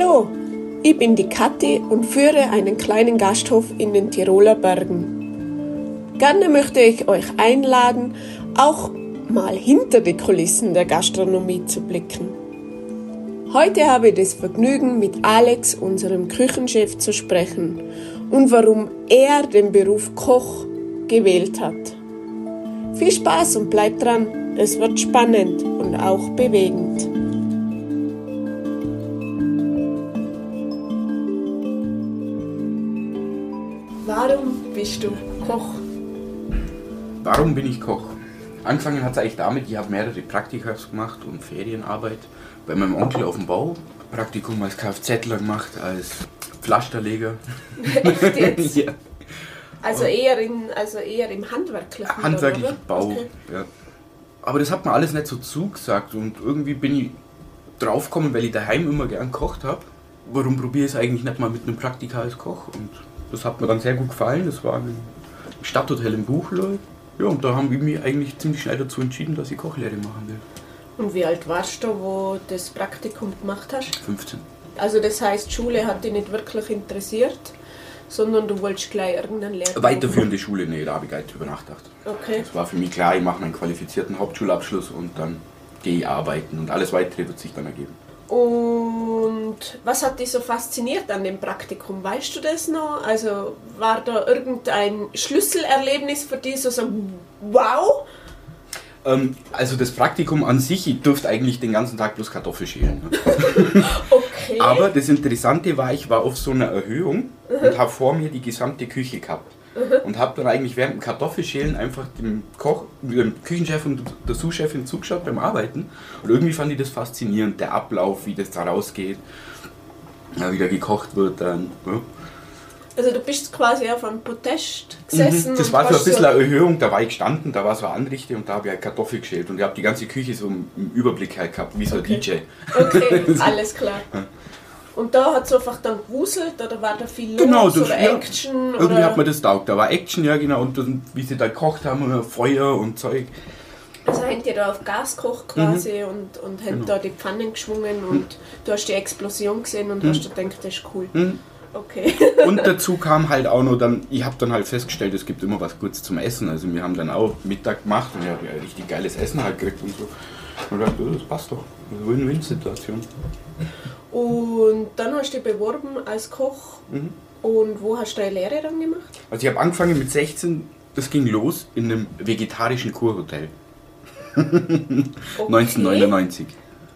Hallo, ich bin die Kathi und führe einen kleinen Gasthof in den Tiroler Bergen. Gerne möchte ich euch einladen, auch mal hinter die Kulissen der Gastronomie zu blicken. Heute habe ich das Vergnügen, mit Alex, unserem Küchenchef, zu sprechen und warum er den Beruf Koch gewählt hat. Viel Spaß und bleibt dran, es wird spannend und auch bewegend. Warum bist du Koch? Warum bin ich Koch? Angefangen hat es eigentlich damit, ich habe mehrere Praktika gemacht und Ferienarbeit bei meinem Onkel auf dem Bau. Praktikum als Kfzler gemacht, als Pflasterleger. Echt jetzt? ja. Also eher, in, also eher im handwerklichen Handwerklichen Bau, okay. ja. Aber das hat mir alles nicht so zugesagt und irgendwie bin ich draufgekommen, weil ich daheim immer gern gekocht habe. Warum probiere ich es eigentlich nicht mal mit einem Praktika als Koch? Und das hat mir dann sehr gut gefallen. Das war ein Stadthotel in Buchloe. Ja, und da haben wir mich eigentlich ziemlich schnell dazu entschieden, dass ich Kochlehre machen will. Und wie alt warst du, wo du das Praktikum gemacht hast? 15. Also das heißt, Schule hat dich nicht wirklich interessiert, sondern du wolltest gleich irgendeinen Lehrgang Weiterführende Schule, nee, da habe ich gar nicht drüber nachgedacht. Okay. Es war für mich klar, ich mache meinen qualifizierten Hauptschulabschluss und dann gehe ich arbeiten und alles Weitere wird sich dann ergeben. Und was hat dich so fasziniert an dem Praktikum? Weißt du das noch? Also war da irgendein Schlüsselerlebnis für dich, so, so wow? Ähm, also das Praktikum an sich, ich durfte eigentlich den ganzen Tag bloß Kartoffeln schälen. Ne? okay. Aber das Interessante war, ich war auf so einer Erhöhung mhm. und habe vor mir die gesamte Küche gehabt. Mhm. Und habe dann eigentlich während dem Kartoffelschälen einfach dem Koch, dem Küchenchef und der Sous-Chefin zugeschaut beim Arbeiten. Und irgendwie fand ich das faszinierend, der Ablauf, wie das da rausgeht, wie da gekocht wird. Dann, ja. Also du bist quasi auf einem Protest gesessen. Mhm, das war so ein bisschen eine Erhöhung, da war ich gestanden, da war so eine Anrichte und da habe ich halt Kartoffel geschält und ich habe die ganze Küche so im Überblick halt gehabt, wie so okay. ein DJ. Okay, alles klar. Und da hat es einfach dann gewuselt oder war da viel los genau, das, oder ja, Action? Irgendwie oder? hat man das taugt. Da war Action, ja genau, und dann, wie sie da gekocht haben, Feuer und Zeug. Also habt ihr da auf Gas gekocht quasi mhm. und, und habt genau. da die Pfannen geschwungen und mhm. du hast die Explosion gesehen und mhm. hast gedacht, das ist cool. Mhm. Okay. und dazu kam halt auch noch dann, ich habe dann halt festgestellt, es gibt immer was Gutes zum Essen. Also wir haben dann auch Mittag gemacht und ich habe ja richtig geiles Essen halt gekriegt und so. Und dachte, das passt doch. Win-Win-Situation. Und dann hast du dich beworben als Koch. Mhm. Und wo hast du deine Lehre dann gemacht? Also ich habe angefangen mit 16, das ging los in einem vegetarischen Kurhotel. Okay. 1999.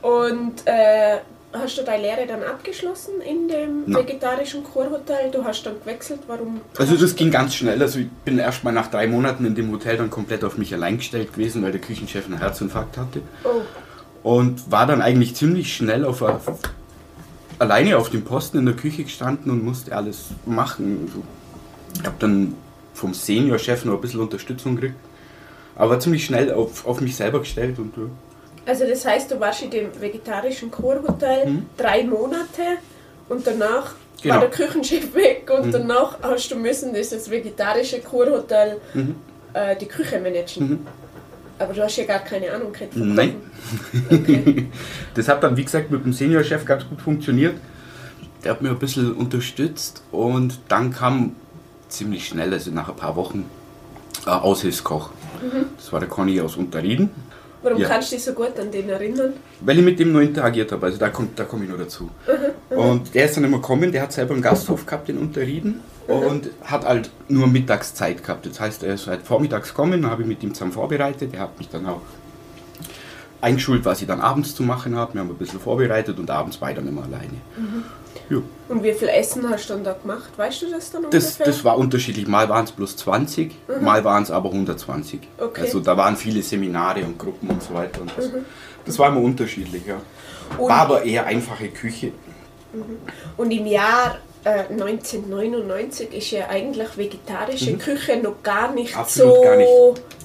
Und äh, hast du deine Lehre dann abgeschlossen in dem Nein. vegetarischen Kurhotel? Du hast dann gewechselt, warum? Also das ging ganz schnell. Also ich bin erst mal nach drei Monaten in dem Hotel dann komplett auf mich allein gestellt gewesen, weil der Küchenchef einen Herzinfarkt hatte. Oh. Und war dann eigentlich ziemlich schnell auf, auf alleine auf dem Posten in der Küche gestanden und musste alles machen. Ich habe dann vom Seniorchef noch ein bisschen Unterstützung gekriegt, aber ziemlich schnell auf, auf mich selber gestellt. Und, ja. Also das heißt, du warst in dem vegetarischen Kurhotel mhm. drei Monate und danach genau. war der Küchenchef weg und mhm. danach hast du müssen dieses vegetarische Kurhotel mhm. äh, die Küche managen. Aber du hast ja gar keine Ahnung gehabt Nein. Okay. das hat dann, wie gesagt, mit dem Seniorchef ganz gut funktioniert. Der hat mir ein bisschen unterstützt und dann kam ziemlich schnell, also nach ein paar Wochen, äh, Aushilfskoch. Mhm. Das war der Conny aus Unterrieden. Warum ja. kannst du dich so gut an den erinnern? Weil ich mit dem noch interagiert habe, also da komme da komm ich noch dazu. Mhm, mhm. und der ist dann immer gekommen, der hat selber einen Gasthof gehabt in Unterrieden. Und hat halt nur Mittagszeit gehabt. Das heißt, er ist halt vormittags gekommen, habe ich mit ihm zusammen vorbereitet, er hat mich dann auch eingeschult, was ich dann abends zu machen habe. Wir haben ein bisschen vorbereitet und abends war ich dann immer alleine. Mhm. Ja. Und wie viel Essen hast du dann da gemacht? Weißt du das dann das, ungefähr? Das war unterschiedlich. Mal waren es plus 20, mhm. mal waren es aber 120. Okay. Also da waren viele Seminare und Gruppen und so weiter. Und das, mhm. das war immer unterschiedlich, ja. Und war aber eher einfache Küche. Mhm. Und im Jahr äh, 1999 ist ja eigentlich vegetarische mhm. Küche noch gar nicht Absolut so gar nicht.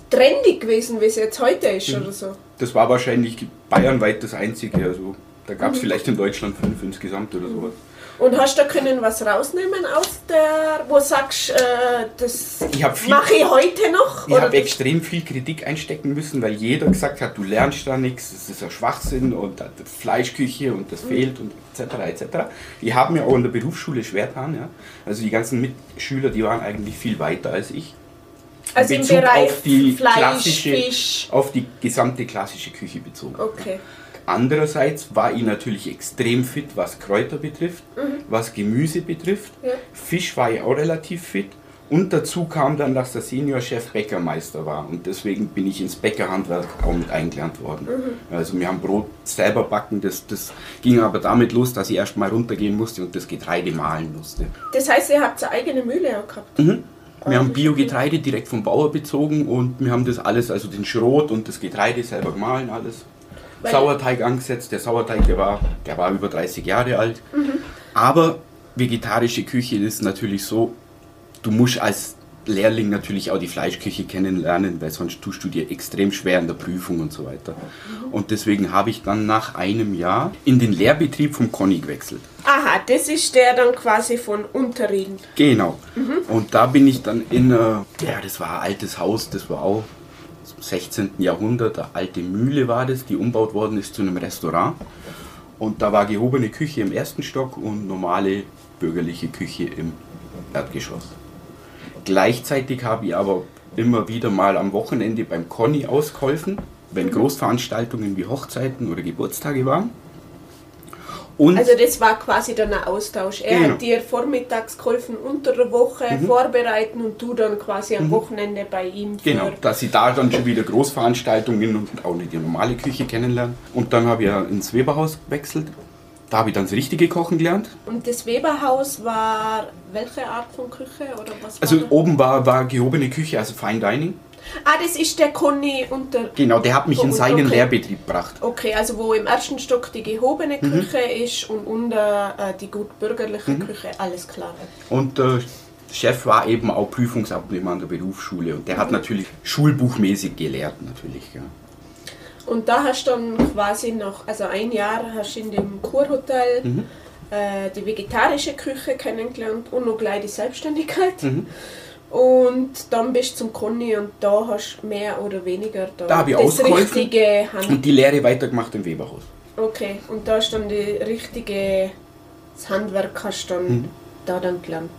trendy gewesen, wie es jetzt heute ist mhm. oder so. Das war wahrscheinlich bayernweit das einzige. Also da gab es mhm. vielleicht in Deutschland fünf insgesamt oder sowas. Und hast du da können was rausnehmen aus der, wo sagst, äh, das mache ich heute noch? Ich habe extrem viel Kritik einstecken müssen, weil jeder gesagt hat, du lernst da nichts, das ist ein Schwachsinn und Fleischküche und Mhm. das fehlt und etc. etc. Ich habe mir auch in der Berufsschule schwer getan. Ja. Also die ganzen Mitschüler, die waren eigentlich viel weiter als ich. also im Bezug Bereich auf die Fleisch, klassische- Fisch. Auf die gesamte klassische Küche bezogen. Okay. Andererseits war ich natürlich extrem fit, was Kräuter betrifft, was Gemüse betrifft. Mhm. Ja. Fisch war ich auch relativ fit. Und dazu kam dann, dass der Seniorchef Bäckermeister war. Und deswegen bin ich ins Bäckerhandwerk auch mit eingelernt worden. Mhm. Also wir haben Brot selber backen. Das, das ging aber damit los, dass ich erst mal runtergehen musste und das Getreide mahlen musste. Das heißt, ihr habt eine eigene Mühle auch gehabt? Mhm. Wir haben Biogetreide direkt vom Bauer bezogen und wir haben das alles, also den Schrot und das Getreide selber gemahlen, alles. Weil- Sauerteig angesetzt. Der Sauerteig, der war, der war über 30 Jahre alt. Aber vegetarische Küche ist natürlich so, du musst als Lehrling natürlich auch die Fleischküche kennenlernen, weil sonst tust du dir extrem schwer in der Prüfung und so weiter. Und deswegen habe ich dann nach einem Jahr in den Lehrbetrieb vom Conny gewechselt. Aha, das ist der dann quasi von Unterrieden. Genau. Und da bin ich dann in, äh, ja, das war ein altes Haus, das war auch 16. Jahrhundert, eine alte Mühle war das, die umbaut worden ist zu einem Restaurant. Und da war gehobene Küche im ersten Stock und normale bürgerliche Küche im Erdgeschoss. Gleichzeitig habe ich aber immer wieder mal am Wochenende beim Conny ausgeholfen, wenn Großveranstaltungen wie Hochzeiten oder Geburtstage waren. Und Also das war quasi dann ein Austausch. Er Genau. hat dir vormittags geholfen, unter der Woche vorbereiten und du dann quasi am Wochenende bei ihm. Genau, dass sie da dann schon wieder Großveranstaltungen und auch nicht die normale Küche kennenlernen. Und dann habe ich ja ins Weberhaus gewechselt. Da habe ich dann das richtige Kochen gelernt. Und das Weberhaus war welche Art von Küche oder was Also war oben war, war gehobene Küche, also Fine Dining. Ah, das ist der Conny unter... Genau, der hat mich in Oh, seinen okay. Lehrbetrieb gebracht. Okay, also wo im ersten Stock die gehobene Mhm. Küche ist und unter äh, die gut bürgerliche Mhm. Küche, alles klar. Und der Chef war eben auch Prüfungsabnehmer an der Berufsschule. Und der Mhm. hat natürlich schulbuchmäßig gelehrt, natürlich. Ja. Und da hast du dann quasi noch, also ein Jahr hast du in dem Kurhotel Mhm. äh, die vegetarische Küche kennengelernt und noch gleich die Selbstständigkeit. Mhm. Und dann bist du zum Conny und da hast du mehr oder weniger da, Da habe ich das richtige Hand. Und die Lehre weitergemacht im Weberhaus. Okay, und da ist dann die richtige, das Handwerk hast du dann Mhm. da dann gelernt.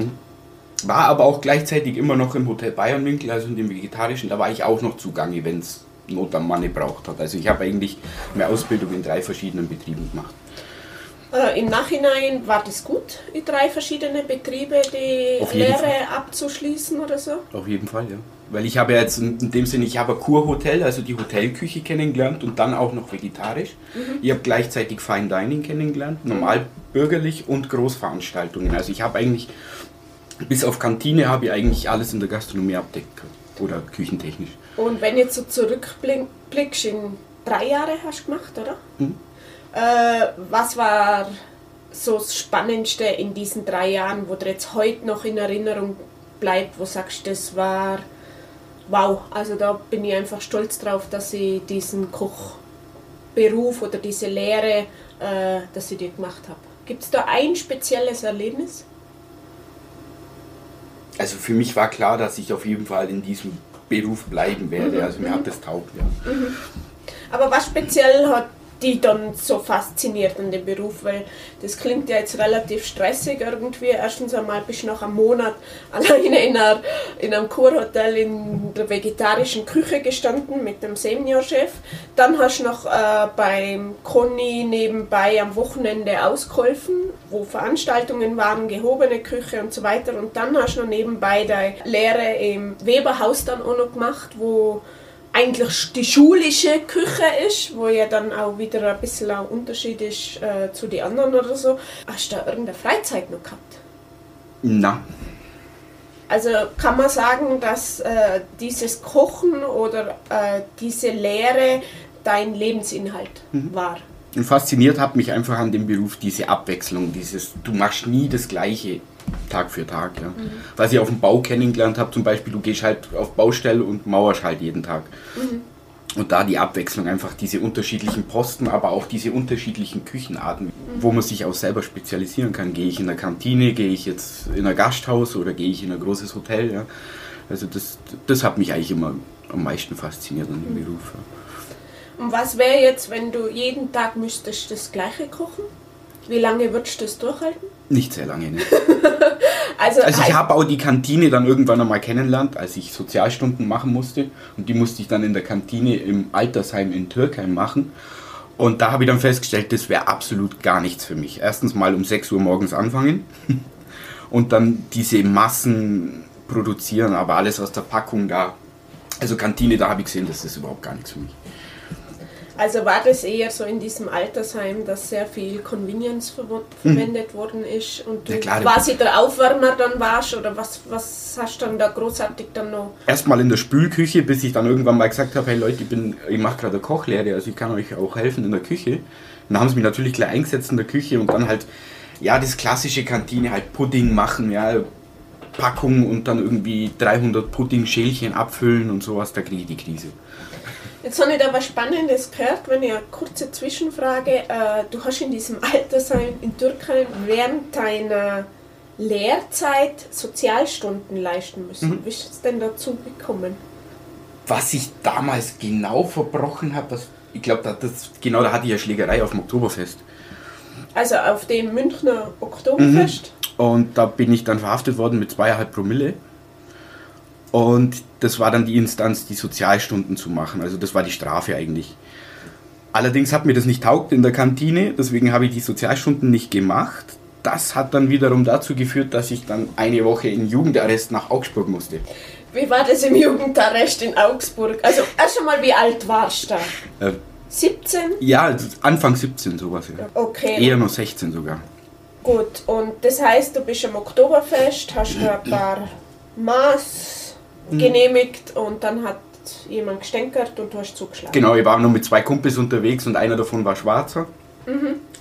War aber auch gleichzeitig immer noch im Hotel Bayernwinkel, also in dem vegetarischen. Da war ich auch noch zugange, wenn es Not am Mann gebraucht hat. Also ich habe eigentlich eine Ausbildung in drei verschiedenen Betrieben gemacht. Äh, Im Nachhinein war das gut, die drei verschiedene Betriebe, die Lehre abzuschließen oder so? Auf jeden Fall, ja. Weil ich habe ja jetzt in dem Sinne, ich habe ein Kurhotel, also die Hotelküche kennengelernt und dann auch noch vegetarisch. Ich habe gleichzeitig Fine Dining kennengelernt, normal bürgerlich und Großveranstaltungen. Also ich habe eigentlich, bis auf Kantine habe ich eigentlich alles in der Gastronomie abdeckt können. Oder küchentechnisch. Und wenn jetzt so zurückblickst, in drei Jahre hast du gemacht, oder? Mhm. Äh, was war so das Spannendste in diesen drei Jahren, wo dir jetzt heute noch in Erinnerung bleibt, wo sagst du, das war wow, also da bin ich einfach stolz drauf, dass ich diesen Kochberuf oder diese Lehre, äh, dass ich die gemacht habe. Gibt es da ein spezielles Erlebnis? Also für mich war klar, dass ich auf jeden Fall in diesem Beruf bleiben werde. Also mir hat das taugt, ja. Aber was speziell hat die dann so fasziniert an dem Beruf? Weil das klingt ja jetzt relativ stressig irgendwie. Erstens einmal bist du nach einem Monat alleine in, einer, in einem Kurhotel in der vegetarischen Küche gestanden mit dem Seniorchef. Dann hast du noch äh, beim Conny nebenbei am Wochenende ausgeholfen, wo Veranstaltungen waren, gehobene Küche und so weiter. Und dann hast du noch nebenbei deine Lehre im Weberhaus dann auch noch gemacht, wo eigentlich die schulische Küche ist, wo ja dann auch wieder ein bisschen ein Unterschied ist äh, zu den anderen oder so. Hast du da irgendeine Freizeit noch gehabt? Na, Also kann man sagen, dass äh, dieses Kochen oder äh, diese Lehre dein Lebensinhalt war? Und fasziniert hat mich einfach an dem Beruf diese Abwechslung, dieses, du machst nie das Gleiche Tag für Tag. Ja. Was ich auf dem Bau kennengelernt habe, zum Beispiel, du gehst halt auf Baustelle und mauerst halt jeden Tag. Und da die Abwechslung, einfach diese unterschiedlichen Posten, aber auch diese unterschiedlichen Küchenarten, wo man sich auch selber spezialisieren kann. Gehe ich in der Kantine, gehe ich jetzt in ein Gasthaus oder gehe ich in ein großes Hotel. Ja. Also das, das hat mich eigentlich immer am meisten fasziniert an dem Beruf. Ja. Und was wäre jetzt, wenn du jeden Tag müsstest das Gleiche kochen? Wie lange würdest du das durchhalten? Nicht sehr lange, ne? Also, Also ich habe auch die Kantine dann irgendwann einmal kennengelernt, als ich Sozialstunden machen musste. Und die musste ich dann in der Kantine im Altersheim in Türkheim machen. Und da habe ich dann festgestellt, das wäre absolut gar nichts für mich. Erstens mal um 6 Uhr morgens anfangen und dann diese Massen produzieren, aber alles aus der Packung da. Also Kantine, da habe ich gesehen, das ist überhaupt gar nichts für mich. Also war das eher so in diesem Altersheim, dass sehr viel Convenience verwo- verwendet worden ist und du Mhm. Ja, klar. quasi der Aufwärmer dann warst oder was, was hast du dann da großartig dann noch? Erstmal in der Spülküche, bis ich dann irgendwann mal gesagt habe, hey Leute, ich, bin- ich mache gerade eine Kochlehre, also ich kann euch auch helfen in der Küche. Dann haben sie mich natürlich gleich eingesetzt in der Küche und dann halt, ja, das klassische Kantine, halt Pudding machen, ja, Packung und dann irgendwie 300 Pudding-Schälchen abfüllen und sowas, da kriege ich die Krise. Jetzt habe ich da was Spannendes gehört, wenn ich eine kurze Zwischenfrage. Äh, du hast in diesem Altersheim in Türkei während deiner Lehrzeit Sozialstunden leisten müssen. Mhm. Wie ist es denn dazu gekommen? Was ich damals genau verbrochen habe, das, ich glaube, da, das, genau da hatte ich ja Schlägerei auf dem Oktoberfest. Also auf dem Münchner Oktoberfest. Und da bin ich dann verhaftet worden mit zweieinhalb Promille. Und das war dann die Instanz, die Sozialstunden zu machen. Also das war die Strafe eigentlich. Allerdings hat mir das nicht taugt in der Kantine, deswegen habe ich die Sozialstunden nicht gemacht. Das hat dann wiederum dazu geführt, dass ich dann eine Woche in Jugendarrest nach Augsburg musste. Wie war das im Jugendarrest in Augsburg? Also erst einmal, wie alt warst du da? Äh, 17? ja, Anfang 17 sowas. Ja. Okay, Eher noch 16 sogar. gut. Und das heißt, du bist am Oktoberfest, hast da ein paar Maß genehmigt und dann hat jemand gestänkert und du hast zugeschlagen. Genau, ich war noch mit zwei Kumpels unterwegs und einer davon war Schwarzer.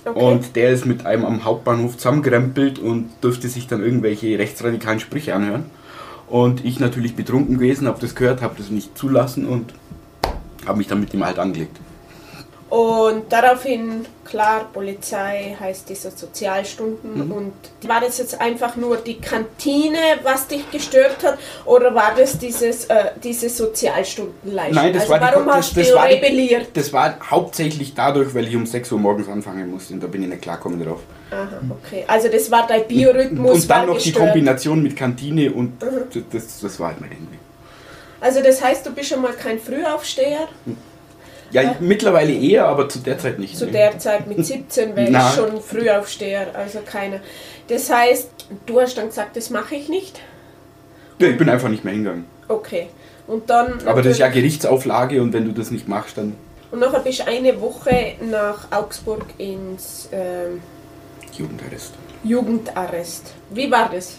Okay. Und der ist mit einem am Hauptbahnhof zusammengerempelt und durfte sich dann irgendwelche rechtsradikalen Sprüche anhören. Und ich natürlich betrunken gewesen, habe das gehört, habe das nicht zulassen und habe mich dann mit ihm halt angelegt. Und daraufhin, klar, Polizei heißt diese Sozialstunden. Mhm. Und war das jetzt einfach nur die Kantine, was dich gestört hat? Oder war das dieses, äh, diese Sozialstundenleistung? Nein, das also war die- warum das- hast das du war die- rebelliert? Das war hauptsächlich dadurch, weil ich um 6 Uhr morgens anfangen musste und da bin ich nicht klargekommen drauf. Aha, okay. Also das war dein Biorhythmus. und dann noch die gestört. Kombination mit Kantine und das, das war halt mein Ende. Also das heißt, du bist schon mal kein Frühaufsteher. Ja, ich, mittlerweile eher, aber zu der Zeit nicht. Zu ne? der Zeit mit 17 wäre ich schon Frühaufsteher, also keiner. Das heißt, du hast dann gesagt, das mache ich nicht. Ja, ich bin einfach nicht mehr hingegangen. Okay. Und dann. Aber das ist ja Gerichtsauflage und wenn du das nicht machst, dann Und nachher bist du eine Woche nach Augsburg ins ähm, Jugendarrest. Jugendarrest. Wie war das?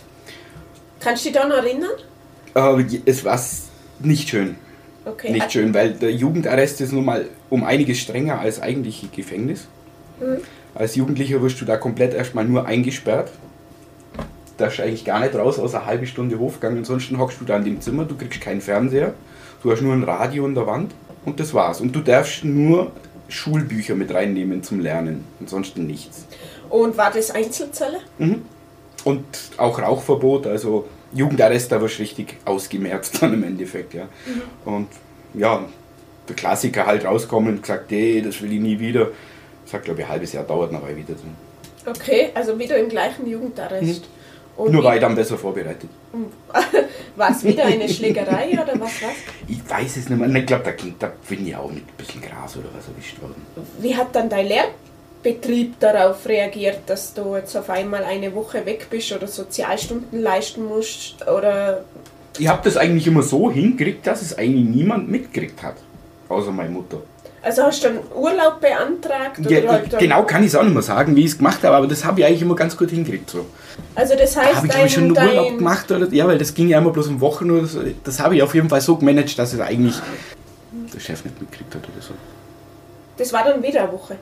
Kannst du dich daran erinnern? Aber es war nicht schön. Okay. Nicht schön, weil der Jugendarrest ist nun mal um einiges strenger als eigentliche Gefängnis. Als Jugendlicher wirst du da komplett erstmal nur eingesperrt. Darfst eigentlich gar nicht raus, außer eine halbe Stunde Hofgang. Ansonsten hockst du da in dem Zimmer, du kriegst keinen Fernseher, du hast nur ein Radio an der Wand und das war's. Und du darfst nur Schulbücher mit reinnehmen zum Lernen, ansonsten nichts. Und war das Einzelzelle? Und auch Rauchverbot, also Jugendarrest, da wirst du richtig ausgemerzt dann im Endeffekt, ja. Und ja, der Klassiker halt rauskommen und gesagt, nee, das will ich nie wieder. Das hat, glaube ich, ein halbes Jahr dauert, ich wieder drin. Okay, also wieder im gleichen Jugendarrest. Und Nur war ich dann besser vorbereitet. War es wieder eine Schlägerei oder was war's? Ich weiß es nicht mehr. Ich glaube, da, ging- da bin ich auch mit ein bisschen Gras oder was erwischt worden. Wie hat dann dein Lehrbetrieb darauf reagiert, dass du jetzt auf einmal eine Woche weg bist oder Sozialstunden leisten musst? Oder Ich habe das eigentlich immer so hingekriegt, dass es eigentlich niemand mitgekriegt hat. Außer meine Mutter. also hast du dann Urlaub beantragt? Oder Ja, halt genau kann ich es auch nicht mehr sagen, wie ich es gemacht habe, aber das habe ich eigentlich immer ganz gut hingekriegt. So. Also das Da heißt, habe ich, ich, schon dein, einen Urlaub dein, gemacht. Oder, ja, weil das ging ja immer bloß um Wochen oder so. Das habe ich auf jeden Fall so gemanagt, dass es eigentlich der Chef nicht mitgekriegt hat oder so. das war dann wieder eine Woche.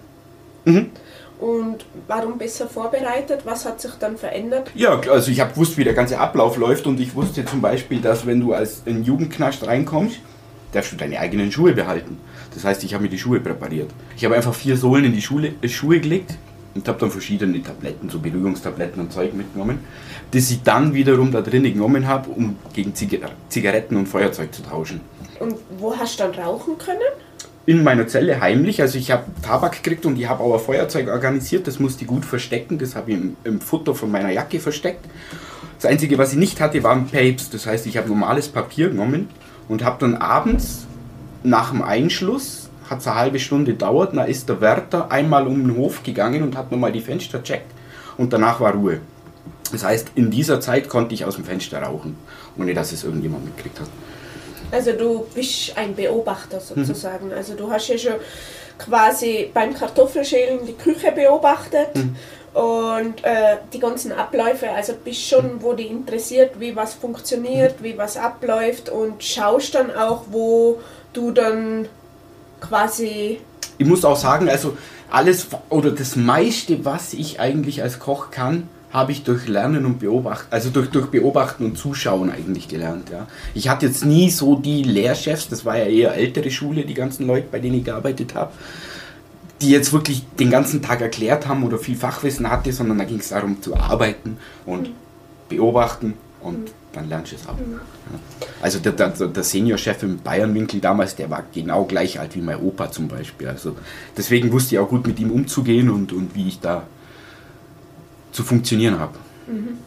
Mhm. Und warum besser vorbereitet? Was hat sich dann verändert? Ja, also ich habe gewusst, wie der ganze Ablauf läuft und ich wusste zum Beispiel, dass wenn du als in den Jugendknast reinkommst, darfst du deine eigenen Schuhe behalten. Das heißt, ich habe mir die Schuhe präpariert. Ich habe einfach vier Sohlen in die Schule, äh, Schuhe gelegt und habe dann verschiedene Tabletten, so Beruhigungstabletten und Zeug mitgenommen, das ich dann wiederum da drinnen genommen habe, um gegen Zigaretten und Feuerzeug zu tauschen. Und wo hast du dann rauchen können? In meiner Zelle heimlich. Also ich habe Tabak gekriegt und ich habe auch ein Feuerzeug organisiert. Das musste ich gut verstecken. Das habe ich im, im, Futter von meiner Jacke versteckt. Das Einzige, was ich nicht hatte, waren Papes. Das heißt, ich habe normales Papier genommen und habe dann abends nach dem Einschluss, hat es eine halbe Stunde gedauert, da ist der Wärter einmal um den Hof gegangen und hat nochmal die Fenster checkt und danach war Ruhe. Das heißt, in dieser Zeit konnte ich aus dem Fenster rauchen, ohne dass es irgendjemand mitgekriegt hat. Also du bist ein Beobachter sozusagen. Mhm. Also du hast ja schon quasi beim Kartoffelschälen die Küche beobachtet mhm. und äh, die ganzen Abläufe. Also bist schon, wo die interessiert, wie was funktioniert, mhm. wie was abläuft und schaust dann auch, wo du dann quasi... Ich muss auch sagen, also alles oder das meiste, was ich eigentlich als Koch kann, habe ich durch Lernen und Beobachten, also durch, durch Beobachten und Zuschauen eigentlich gelernt. Ja. Ich hatte jetzt nie so die Lehrchefs, das war ja eher ältere Schule, die ganzen Leute, bei denen ich gearbeitet habe, die jetzt wirklich den ganzen Tag erklärt haben oder viel Fachwissen hatte, sondern da ging es darum zu arbeiten und mhm. beobachten und mhm. dann lernst du es auch. Mhm. Also der, der, der Seniorchef im Bayernwinkel damals, der war genau gleich alt wie mein Opa zum Beispiel. Also deswegen wusste ich auch gut mit ihm umzugehen und, und wie ich da zu funktionieren habe. Mhm.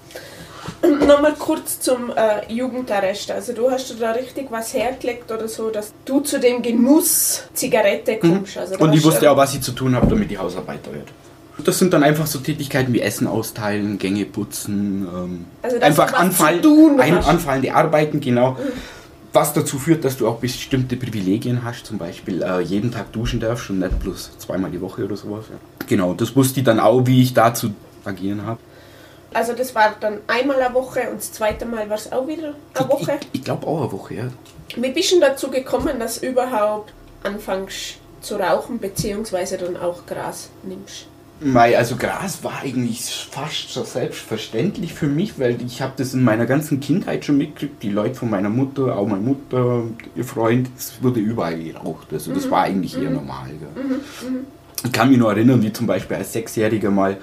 Nochmal kurz zum äh, Jugendarrest. Also du hast da richtig was hergelegt oder so, dass du zu dem Genuss Zigarette mhm. kommst. Also Und ich wusste auch, was ich zu tun habe, damit die Hausarbeiter wird. Das sind dann einfach so Tätigkeiten wie Essen austeilen, Gänge putzen, ähm, also einfach anfallen, ein, anfallende Arbeiten, genau. Mhm. Was dazu führt, dass du auch bestimmte Privilegien hast, zum Beispiel äh, jeden Tag duschen darfst und nicht bloß zweimal die Woche oder sowas. Ja. Genau, das wusste ich dann auch, wie ich dazu agieren habe. Also das war dann einmal eine Woche und das zweite Mal war es auch wieder eine Woche? Ich, ich glaube auch eine Woche, ja. Wie bist du dazu gekommen, dass du überhaupt anfängst zu rauchen, beziehungsweise dann auch Gras nimmst? Mei, also Gras war eigentlich fast so selbstverständlich für mich, weil ich habe das in meiner ganzen Kindheit schon mitgekriegt. Die Leute von meiner Mutter, auch meine Mutter, ihr Freund, es wurde überall geraucht. Also das mhm. war eigentlich eher mhm. normal. Mhm. mhm. Ich kann mich nur erinnern, wie zum Beispiel als Sechsjähriger mal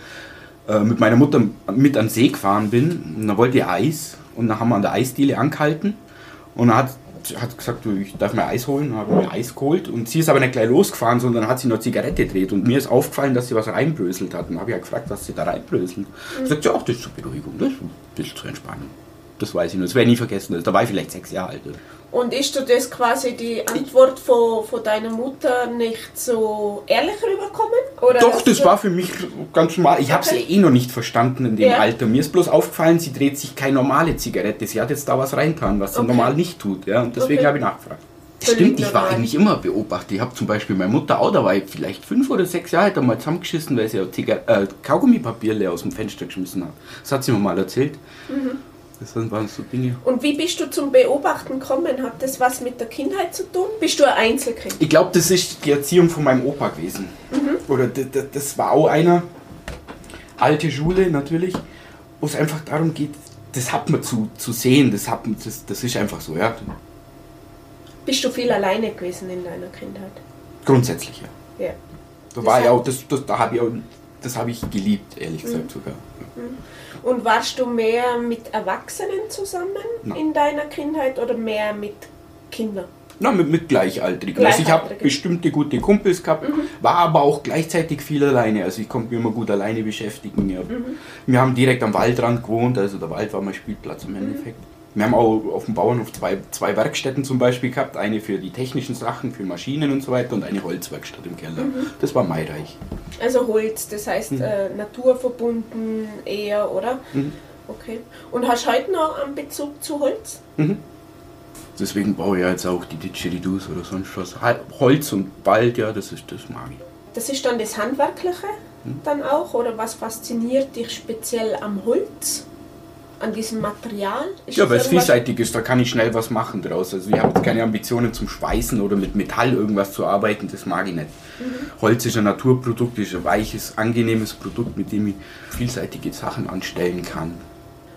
äh, mit meiner Mutter mit an den See gefahren bin. Und dann wollte ich Eis und dann haben wir an der Eisdiele angehalten und dann hat hat gesagt, ich darf mir Eis holen, habe mir Eis geholt und sie ist aber nicht gleich losgefahren, sondern hat sie noch Zigarette gedreht und mir ist aufgefallen, dass sie was reinbröselt hat und habe ich ja gefragt, was sie da reinbröselt. Mhm. Sagt ja, auch das ist zur Beruhigung, das ist ein bisschen zur Entspannung. Das weiß ich noch, das werde ich nie vergessen, da war ich vielleicht sechs Jahre alt. Und ist du das quasi die Antwort von, von deiner Mutter nicht so ehrlich rübergekommen? Oder Doch, das war für mich ganz normal. Ich habe sie eh noch nicht verstanden in dem ja. Alter. Mir ist bloß aufgefallen, sie dreht sich keine normale Zigarette. Sie hat jetzt da was reintan, was sie okay. normal nicht tut. Ja? Und deswegen okay. habe ich nachgefragt. Das stimmt, ich war eigentlich immer beobachtet. Ich habe zum Beispiel meine Mutter auch, da war ich vielleicht fünf oder sechs Jahre, er mal zusammengeschissen, weil sie äh, Kaugummipapier leer aus dem Fenster geschmissen hat. Das hat sie mir mal erzählt. Mhm. Das waren so Dinge. Und wie bist du zum Beobachten gekommen? Hat das was mit der Kindheit zu tun? Bist du ein Einzelkind? Ich glaube, das ist die Erziehung von meinem Opa gewesen. Mhm. Oder das war auch einer, alte Schule natürlich, wo es einfach darum geht, das hat man zu, zu sehen, das, hat, das, das ist einfach so, ja. Bist du viel alleine gewesen in deiner Kindheit? Grundsätzlich, ja. ja. Da das war ja auch, das, das, da habe ich auch, das habe ich geliebt, ehrlich gesagt mhm. sogar. Mhm. Und warst du mehr mit Erwachsenen zusammen Nein. in deiner Kindheit oder mehr mit Kindern? Na, mit, mit Gleichaltrigen. Also ich habe bestimmte gute Kumpels gehabt, mhm. war aber auch gleichzeitig viel alleine. Also ich konnte mich immer gut alleine beschäftigen. Ja. Mhm. Wir haben direkt am Waldrand gewohnt, also der Wald war mein Spielplatz im mhm. Wir haben auch auf dem Bauernhof zwei, zwei Werkstätten zum Beispiel gehabt. Eine für die technischen Sachen, für Maschinen und so weiter und eine Holzwerkstatt im Keller. Mhm. Das war Maireich. Also Holz, das heißt mhm. äh, naturverbunden eher, oder? Mhm. Okay. Und hast du heute noch einen Bezug zu Holz? Mhm. Deswegen baue ich jetzt auch die Didgeridus oder sonst was. Holz und Wald, ja, das ist das mag ich. Das ist dann das Handwerkliche mhm. dann auch? Oder was fasziniert dich speziell am Holz? An diesem Material? Ist ja, weil es vielseitig ist, da kann ich schnell was machen draus. Also ich habe jetzt keine Ambitionen zum Schweißen oder mit Metall irgendwas zu arbeiten, das mag ich nicht. Mhm. Holz ist ein Naturprodukt, ist ein weiches, angenehmes Produkt, mit dem ich vielseitige Sachen anstellen kann.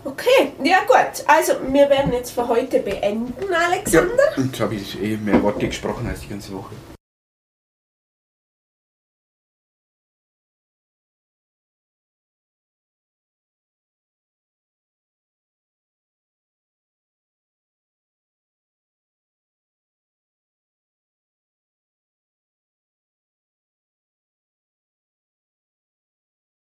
Okay, ja gut. Also wir werden jetzt für heute beenden, Alexander. Ja, jetzt habe ich eh mehr Worte gesprochen als die ganze Woche.